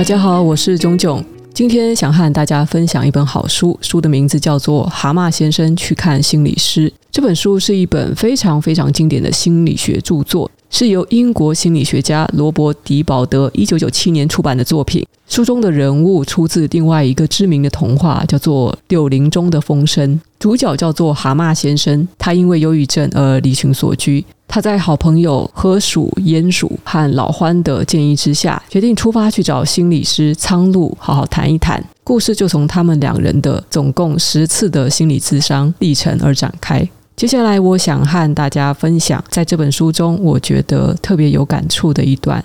大家好，我是炯炯。今天想和大家分享一本好书，书的名字叫做《蛤蟆先生去看心理师》。这本书是一本非常非常经典的心理学著作，是由英国心理学家罗伯·迪保德一九九七年出版的作品。书中的人物出自另外一个知名的童话，叫做《柳林中的风声》。主角叫做蛤蟆先生，他因为忧郁症而离群索居。他在好朋友河鼠、鼹鼠和老獾的建议之下，决定出发去找心理师苍鹭好好谈一谈。故事就从他们两人的总共十次的心理咨商历程而展开。接下来，我想和大家分享在这本书中我觉得特别有感触的一段。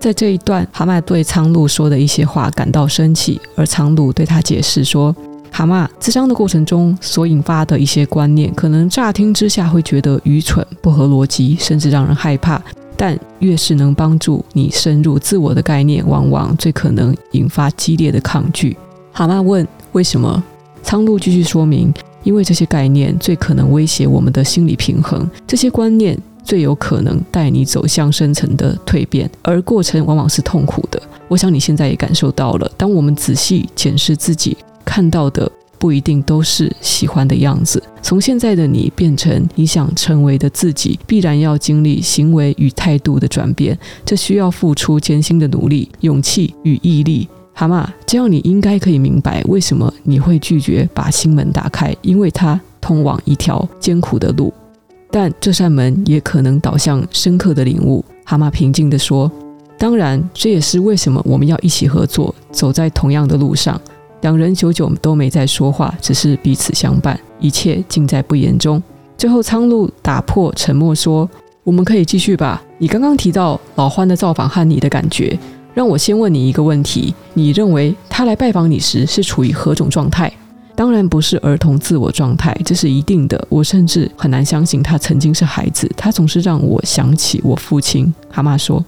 在这一段，蛤蟆对苍鹭说的一些话感到生气，而苍鹭对他解释说：“蛤蟆，自伤的过程中所引发的一些观念，可能乍听之下会觉得愚蠢、不合逻辑，甚至让人害怕。但越是能帮助你深入自我的概念，往往最可能引发激烈的抗拒。”蛤蟆问：“为什么？”苍鹭继续说明：“因为这些概念最可能威胁我们的心理平衡，这些观念。”最有可能带你走向深层的蜕变，而过程往往是痛苦的。我想你现在也感受到了。当我们仔细检视自己，看到的不一定都是喜欢的样子。从现在的你变成你想成为的自己，必然要经历行为与态度的转变，这需要付出艰辛的努力、勇气与毅力。蛤蟆，这样你应该可以明白为什么你会拒绝把心门打开，因为它通往一条艰苦的路。但这扇门也可能导向深刻的领悟。蛤蟆平静地说：“当然，这也是为什么我们要一起合作，走在同样的路上。”两人久久都没再说话，只是彼此相伴，一切尽在不言中。最后，苍鹭打破沉默说：“我们可以继续吧。你刚刚提到老欢的造访和你的感觉，让我先问你一个问题：你认为他来拜访你时是处于何种状态？”当然不是儿童自我状态，这是一定的。我甚至很难相信他曾经是孩子。他总是让我想起我父亲。蛤蟆说：“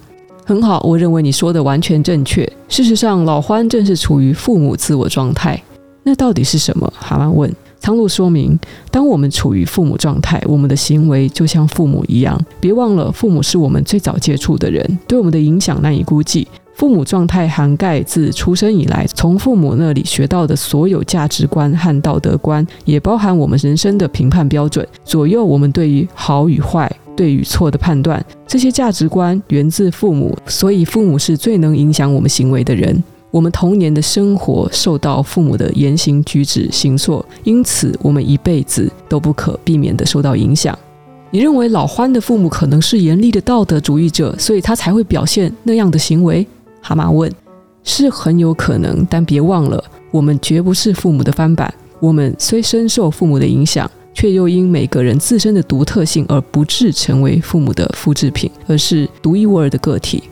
很好，我认为你说的完全正确。事实上，老欢正是处于父母自我状态。那到底是什么？”蛤蟆问。苍鹭说明：当我们处于父母状态，我们的行为就像父母一样。别忘了，父母是我们最早接触的人，对我们的影响难以估计。父母状态涵盖自出生以来从父母那里学到的所有价值观和道德观，也包含我们人生的评判标准，左右我们对于好与坏、对与错的判断。这些价值观源自父母，所以父母是最能影响我们行为的人。我们童年的生活受到父母的言行举止、行错，因此我们一辈子都不可避免地受到影响。你认为老欢的父母可能是严厉的道德主义者，所以他才会表现那样的行为？蛤蟆问：“是很有可能，但别忘了，我们绝不是父母的翻版。我们虽深受父母的影响，却又因每个人自身的独特性而不致成为父母的复制品，而是独一无二的个体。”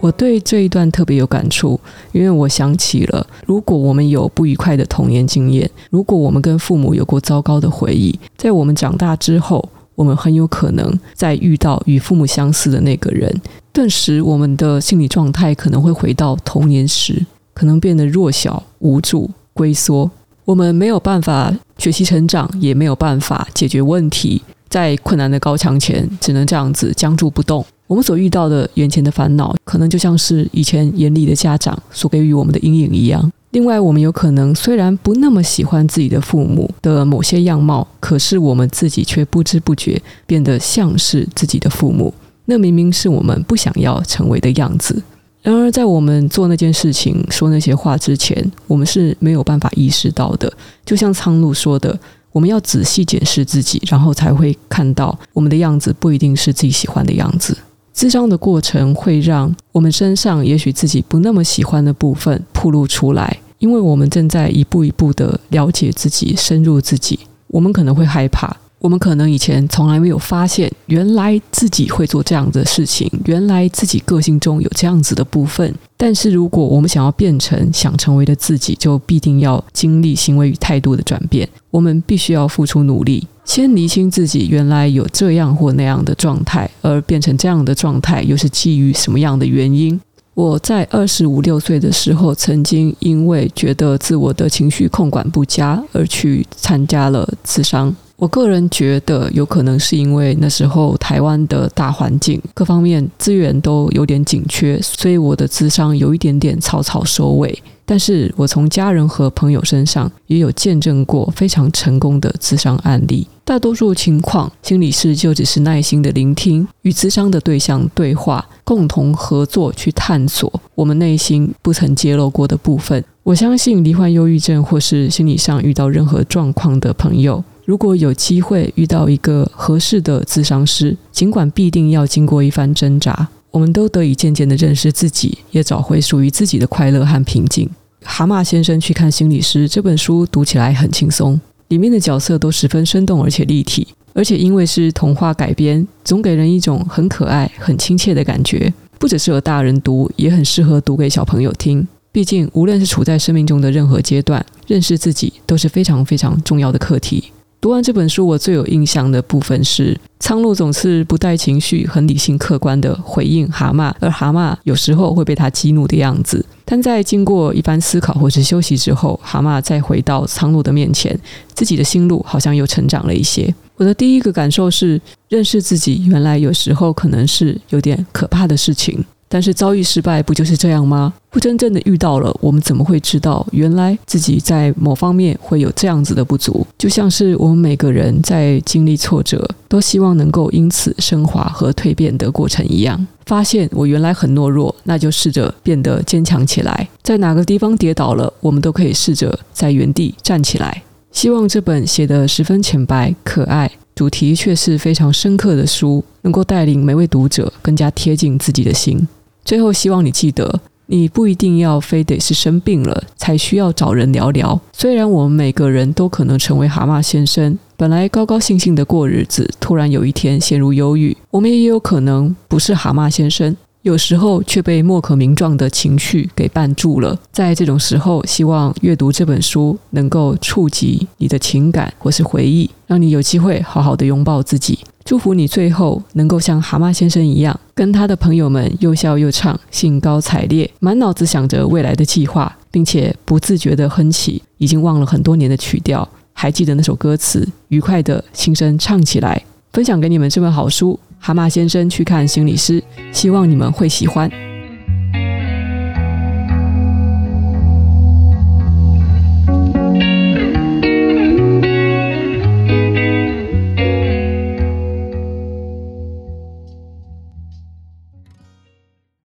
我对这一段特别有感触，因为我想起了，如果我们有不愉快的童年经验，如果我们跟父母有过糟糕的回忆，在我们长大之后。我们很有可能在遇到与父母相似的那个人，顿时我们的心理状态可能会回到童年时，可能变得弱小、无助、龟缩。我们没有办法学习成长，也没有办法解决问题，在困难的高墙前，只能这样子僵住不动。我们所遇到的眼前的烦恼，可能就像是以前严厉的家长所给予我们的阴影一样。另外，我们有可能虽然不那么喜欢自己的父母的某些样貌，可是我们自己却不知不觉变得像是自己的父母。那明明是我们不想要成为的样子。然而，在我们做那件事情、说那些话之前，我们是没有办法意识到的。就像苍鹭说的，我们要仔细检视自己，然后才会看到我们的样子不一定是自己喜欢的样子。智商的过程会让我们身上也许自己不那么喜欢的部分暴露出来，因为我们正在一步一步的了解自己，深入自己。我们可能会害怕，我们可能以前从来没有发现，原来自己会做这样的事情，原来自己个性中有这样子的部分。但是如果我们想要变成想成为的自己，就必定要经历行为与态度的转变。我们必须要付出努力。先厘清自己原来有这样或那样的状态，而变成这样的状态又是基于什么样的原因？我在二十五六岁的时候，曾经因为觉得自我的情绪控管不佳而去参加了自伤。我个人觉得，有可能是因为那时候台湾的大环境各方面资源都有点紧缺，所以我的智商有一点点草草收尾。但是我从家人和朋友身上也有见证过非常成功的智商案例。大多数情况，心理师就只是耐心的聆听，与咨商的对象对话，共同合作去探索我们内心不曾揭露过的部分。我相信罹患忧郁症或是心理上遇到任何状况的朋友。如果有机会遇到一个合适的咨商师，尽管必定要经过一番挣扎，我们都得以渐渐的认识自己，也找回属于自己的快乐和平静。蛤蟆先生去看心理师这本书读起来很轻松，里面的角色都十分生动而且立体，而且因为是童话改编，总给人一种很可爱、很亲切的感觉。不只适合大人读，也很适合读给小朋友听。毕竟，无论是处在生命中的任何阶段，认识自己都是非常非常重要的课题。读完这本书，我最有印象的部分是苍鹭总是不带情绪、很理性客观的回应蛤蟆，而蛤蟆有时候会被他激怒的样子。但在经过一番思考或是休息之后，蛤蟆再回到苍鹭的面前，自己的心路好像又成长了一些。我的第一个感受是，认识自己原来有时候可能是有点可怕的事情。但是遭遇失败不就是这样吗？不真正的遇到了，我们怎么会知道原来自己在某方面会有这样子的不足？就像是我们每个人在经历挫折，都希望能够因此升华和蜕变的过程一样。发现我原来很懦弱，那就试着变得坚强起来。在哪个地方跌倒了，我们都可以试着在原地站起来。希望这本写得十分浅白可爱。主题却是非常深刻的书，能够带领每位读者更加贴近自己的心。最后，希望你记得，你不一定要非得是生病了才需要找人聊聊。虽然我们每个人都可能成为蛤蟆先生，本来高高兴兴的过日子，突然有一天陷入忧郁。我们也有可能不是蛤蟆先生。有时候却被莫可名状的情绪给绊住了。在这种时候，希望阅读这本书能够触及你的情感或是回忆，让你有机会好好的拥抱自己。祝福你最后能够像蛤蟆先生一样，跟他的朋友们又笑又唱，兴高采烈，满脑子想着未来的计划，并且不自觉地哼起已经忘了很多年的曲调，还记得那首歌词，愉快地轻声唱起来。分享给你们这本好书。蛤蟆先生去看心理师，希望你们会喜欢。